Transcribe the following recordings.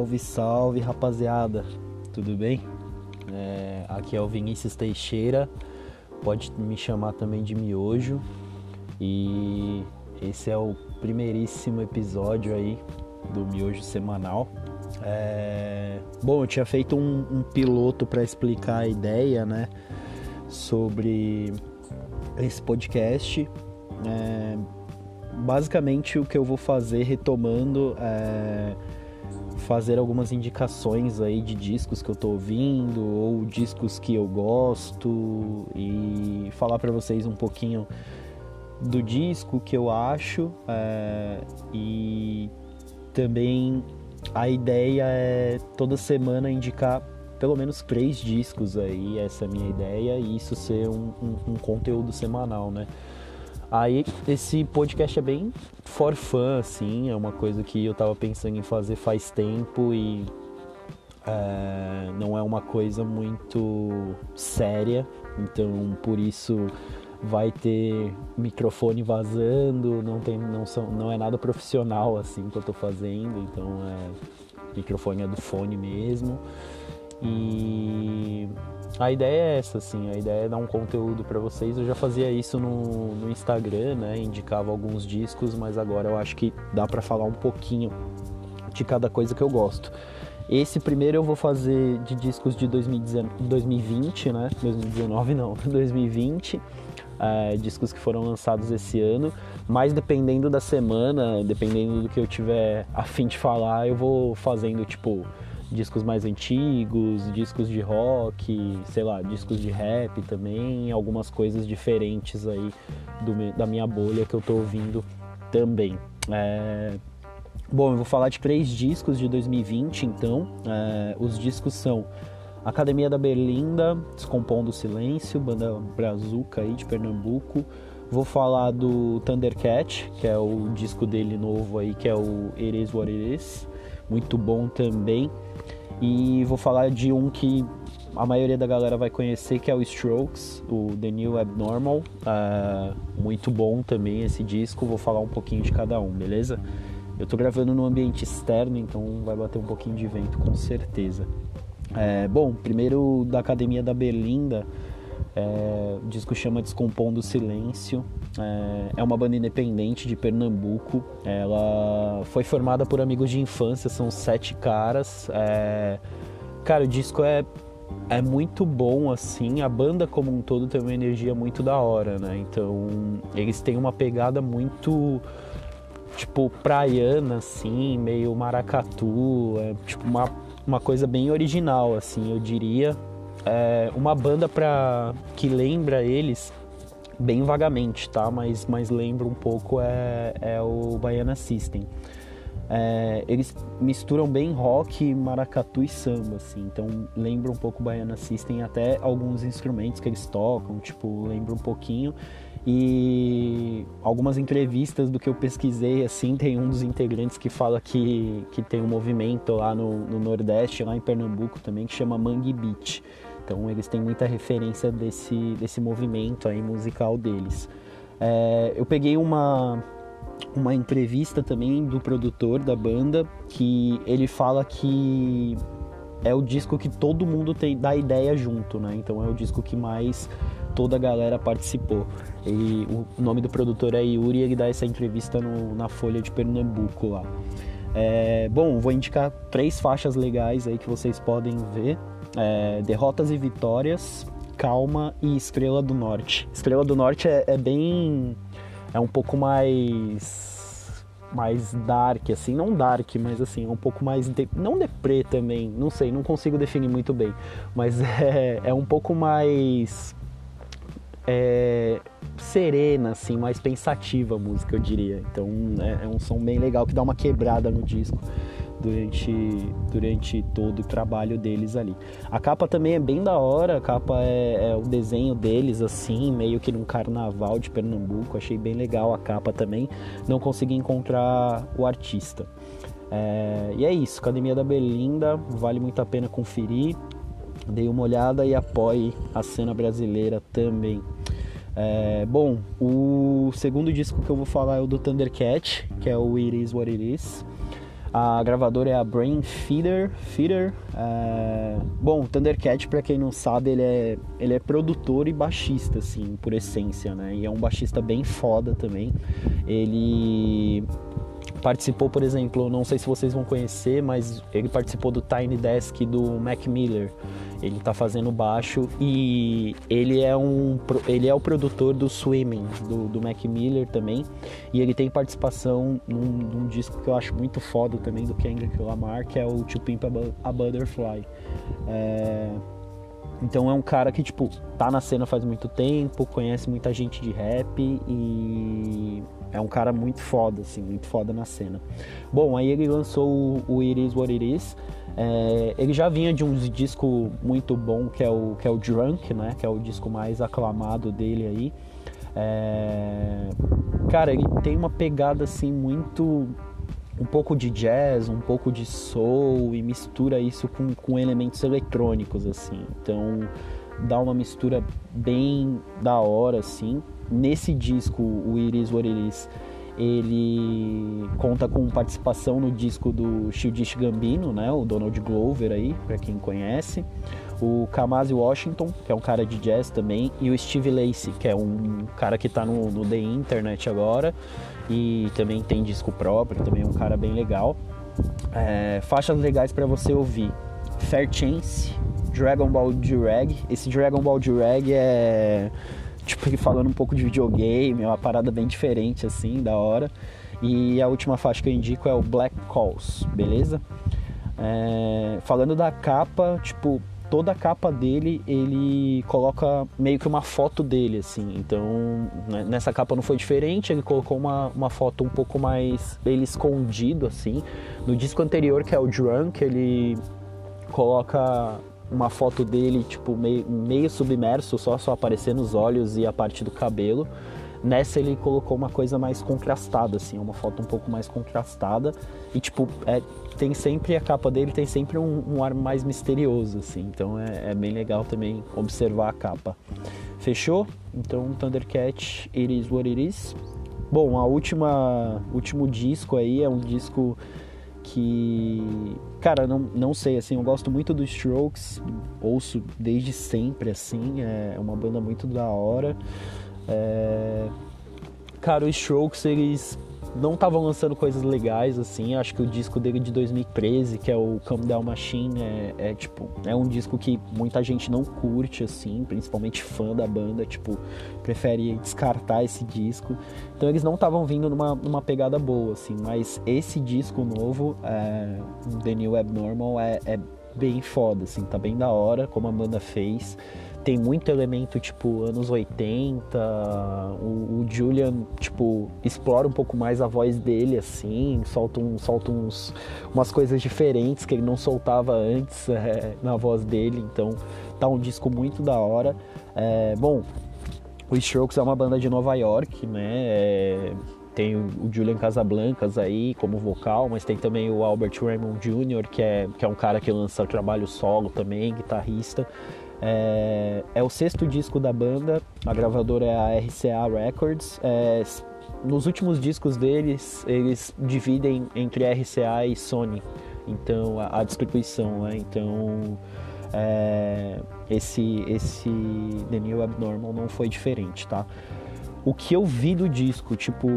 Salve, salve rapaziada, tudo bem? É, aqui é o Vinícius Teixeira, pode me chamar também de Miojo e esse é o primeiríssimo episódio aí do Miojo Semanal. É, bom, eu tinha feito um, um piloto para explicar a ideia, né, sobre esse podcast. É, basicamente o que eu vou fazer retomando é fazer algumas indicações aí de discos que eu tô ouvindo ou discos que eu gosto e falar para vocês um pouquinho do disco que eu acho é, e também a ideia é toda semana indicar pelo menos três discos aí, essa é a minha ideia, e isso ser um, um, um conteúdo semanal, né? Aí esse podcast é bem for fun, assim, é uma coisa que eu tava pensando em fazer faz tempo e é, não é uma coisa muito séria, então por isso vai ter microfone vazando, não tem, não são, não é nada profissional assim que eu tô fazendo, então é microfone é do fone mesmo. E a ideia é essa, assim, a ideia é dar um conteúdo para vocês. Eu já fazia isso no, no Instagram, né? Indicava alguns discos, mas agora eu acho que dá para falar um pouquinho de cada coisa que eu gosto. Esse primeiro eu vou fazer de discos de 2020, né? 2019 não, 2020. É, discos que foram lançados esse ano, mas dependendo da semana, dependendo do que eu tiver a fim de falar, eu vou fazendo tipo discos mais antigos, discos de rock, sei lá, discos de rap também, algumas coisas diferentes aí do, da minha bolha que eu tô ouvindo também. É... Bom, eu vou falar de três discos de 2020, então. É... Os discos são Academia da Berlinda, Descompondo o Silêncio, banda brazuca aí de Pernambuco. Vou falar do Thundercat, que é o disco dele novo aí, que é o Is What Is. Muito bom também. E vou falar de um que a maioria da galera vai conhecer, que é o Strokes, o The New Abnormal. Uh, muito bom também esse disco, vou falar um pouquinho de cada um, beleza? Eu tô gravando no ambiente externo, então vai bater um pouquinho de vento com certeza. É, bom, primeiro da Academia da Berlinda, é, o disco chama Descompondo Silêncio. É, é, uma banda independente de Pernambuco. Ela foi formada por amigos de infância, são sete caras. É, cara, o disco é, é muito bom, assim. A banda como um todo tem uma energia muito da hora, né? Então, eles têm uma pegada muito tipo praiana assim, meio maracatu, é tipo uma, uma coisa bem original assim, eu diria é uma banda para que lembra eles bem vagamente, tá? Mas, mas lembra um pouco é, é o Baiana System. É, eles misturam bem rock, maracatu e samba, assim. Então lembra um pouco o Baiana System, até alguns instrumentos que eles tocam, tipo, lembra um pouquinho. E algumas entrevistas do que eu pesquisei, assim, tem um dos integrantes que fala que, que tem um movimento lá no, no Nordeste, lá em Pernambuco também, que chama Mangue Beach então eles têm muita referência desse, desse movimento aí musical deles. É, eu peguei uma, uma entrevista também do produtor da banda que ele fala que é o disco que todo mundo tem dá ideia junto, né? Então é o disco que mais toda a galera participou. E o nome do produtor é Yuri ele dá essa entrevista no, na Folha de Pernambuco lá. É, bom, vou indicar três faixas legais aí que vocês podem ver é, Derrotas e Vitórias, Calma e Estrela do Norte. Estrela do Norte é, é bem. é um pouco mais mais dark, assim, não dark, mas assim, é um pouco mais. De, não deprê também, não sei, não consigo definir muito bem, mas é, é um pouco mais. É, serena, assim, mais pensativa a música, eu diria. Então é, é um som bem legal que dá uma quebrada no disco durante, durante todo o trabalho deles ali. A capa também é bem da hora, a capa é, é, o desenho deles assim, meio que num carnaval de Pernambuco, achei bem legal a capa também, não consegui encontrar o artista. É, e é isso, Academia da Belinda, vale muito a pena conferir, dei uma olhada e apoie a cena brasileira também. É, bom, o segundo disco que eu vou falar é o do Thundercat, que é o It Is What It Is. A gravadora é a Brain Feeder. Feeder. É... Bom, Thundercat, para quem não sabe, ele é, ele é produtor e baixista, assim, por essência, né? E é um baixista bem foda também. Ele participou, por exemplo, não sei se vocês vão conhecer, mas ele participou do Tiny Desk do Mac Miller. Ele tá fazendo baixo e ele é um ele é o produtor do Swimming do, do Mac Miller também e ele tem participação num, num, disco que eu acho muito foda também do Kendrick Lamar que é o To Pimp a Butterfly. É... Então é um cara que tipo tá na cena faz muito tempo, conhece muita gente de rap e é um cara muito foda, assim, muito foda na cena. Bom, aí ele lançou o, o It Is What It Is. É, ele já vinha de um disco muito bom que é o que é o Drunk, né? Que é o disco mais aclamado dele aí. É, cara, ele tem uma pegada assim muito um pouco de jazz, um pouco de soul e mistura isso com, com elementos eletrônicos assim. Então dá uma mistura bem da hora assim nesse disco, o Iris What ele conta com participação no disco do Childish Gambino, né, o Donald Glover aí, para quem conhece, o Kamasi Washington, que é um cara de jazz também, e o Steve Lacey, que é um cara que está no, no The Internet agora e também tem disco próprio, também é um cara bem legal. É, faixas legais para você ouvir: Fair Chance, Dragon Ball Drag. Esse Dragon Ball Drag é tipo, falando um pouco de videogame, é uma parada bem diferente, assim, da hora. E a última faixa que eu indico é o Black Calls, beleza? É, falando da capa, tipo, toda a capa dele, ele coloca meio que uma foto dele, assim. Então, né, nessa capa não foi diferente, ele colocou uma, uma foto um pouco mais ele escondido, assim. No disco anterior, que é o Drunk, ele coloca uma foto dele, tipo, meio, meio submerso, só, só aparecendo os olhos e a parte do cabelo. Nessa ele colocou uma coisa mais contrastada, assim, uma foto um pouco mais contrastada. E, tipo, é, tem sempre, a capa dele tem sempre um, um ar mais misterioso, assim. Então é, é, bem legal também observar a capa. Fechou? Então, Thundercat, It Is What It Is. Bom, a última, último disco aí é um disco que cara não, não sei assim eu gosto muito dos Strokes ouço desde sempre assim é uma banda muito da hora. É... cara os Strokes eles não estavam lançando coisas legais assim. Acho que o disco dele de 2013 que é o Come Down Machine é, é, tipo é um disco que muita gente não curte assim principalmente fã da banda tipo prefere descartar esse disco. Então eles não estavam vindo numa, numa pegada boa assim mas esse disco novo é, The New Abnormal é, é bem foda assim tá bem da hora como a banda fez tem muito elemento tipo anos 80. O, o, Julian, tipo, explora um pouco mais a voz dele, assim, solta, um, solta uns, umas coisas diferentes que ele não soltava antes é, na voz dele. Então tá um disco muito da hora. É, bom, o Strokes é uma banda de Nova York, né? É, tem o Julian Casablancas aí como vocal, mas tem também o Albert Raymond Jr., que é, que é um cara que lança trabalho solo também, guitarrista. É, é, o sexto disco da banda, a gravadora é a RCA Records. É, nos últimos discos deles, eles dividem entre RCA e Sony, então a, a distribuição, né? Então é, esse esse The New Abnormal não foi diferente, tá? O que eu vi do disco, tipo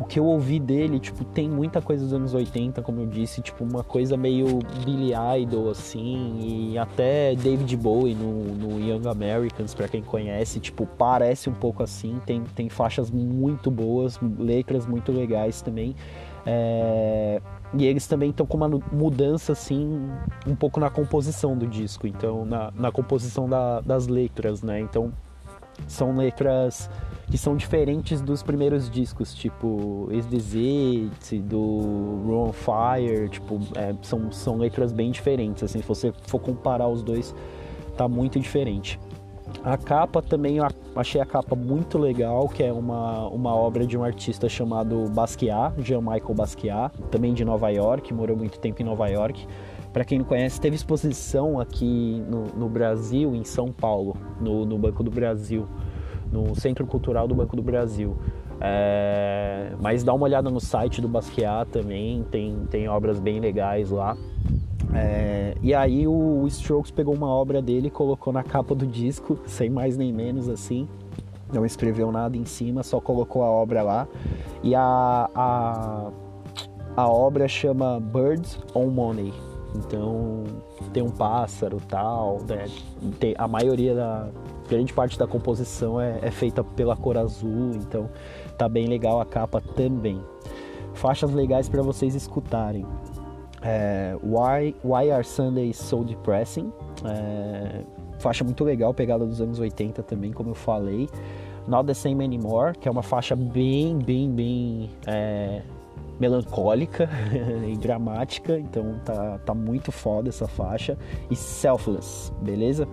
o que eu ouvi dele, tipo, tem muita coisa dos anos 80, como eu disse, tipo, uma coisa meio Billy Idol, assim, e até David Bowie no, no Young Americans, para quem conhece, tipo, parece um pouco assim, tem, tem faixas muito boas, letras muito legais também. É... E eles também estão com uma mudança, assim, um pouco na composição do disco, então, na, na composição da, das letras, né? Então, são letras que são diferentes dos primeiros discos, tipo Is This do Run Fire, tipo, é, são, são letras bem diferentes, assim, se você for comparar os dois, tá muito diferente. A capa também, achei a capa muito legal, que é uma, uma obra de um artista chamado Basquiat, Jean-Michel Basquiat, também de Nova York, morou muito tempo em Nova York. Para quem não conhece, teve exposição aqui no, no Brasil, em São Paulo, no, no Banco do Brasil no Centro Cultural do Banco do Brasil. É, mas dá uma olhada no site do Basquiat também, tem, tem obras bem legais lá. É, e aí o Strokes pegou uma obra dele e colocou na capa do disco, sem mais nem menos assim. Não escreveu nada em cima, só colocou a obra lá. E a, a, a obra chama Birds on Money. Então tem um pássaro tal, né? tem, a maioria da grande parte da composição é, é feita pela cor azul, então tá bem legal a capa também. Faixas legais para vocês escutarem. É, Why, Why Are Sundays So Depressing? É, faixa muito legal, pegada dos anos 80 também, como eu falei. Not the Same Anymore, que é uma faixa bem, bem, bem é, melancólica e dramática, então tá, tá muito foda essa faixa. E Selfless, beleza?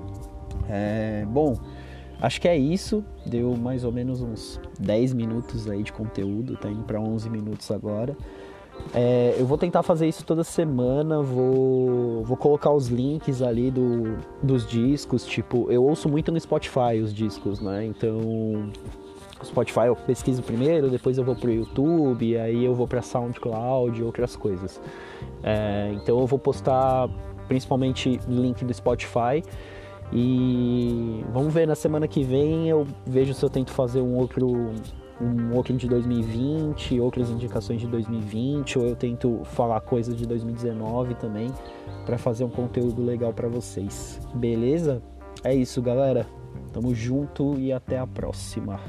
É, bom, acho que é isso. Deu mais ou menos uns 10 minutos aí de conteúdo, tá indo para 11 minutos agora. É, eu vou tentar fazer isso toda semana, vou, vou colocar os links ali do, dos discos, tipo, eu ouço muito no Spotify os discos, né? Então, Spotify eu pesquiso primeiro, depois eu vou pro YouTube, aí eu vou pra SoundCloud e outras coisas. É, então eu vou postar principalmente link do Spotify e vamos ver na semana que vem eu vejo se eu tento fazer um outro um outro de 2020, outras indicações de 2020, ou eu tento falar coisas de 2019 também para fazer um conteúdo legal para vocês. Beleza? É isso, galera. Tamo junto e até a próxima.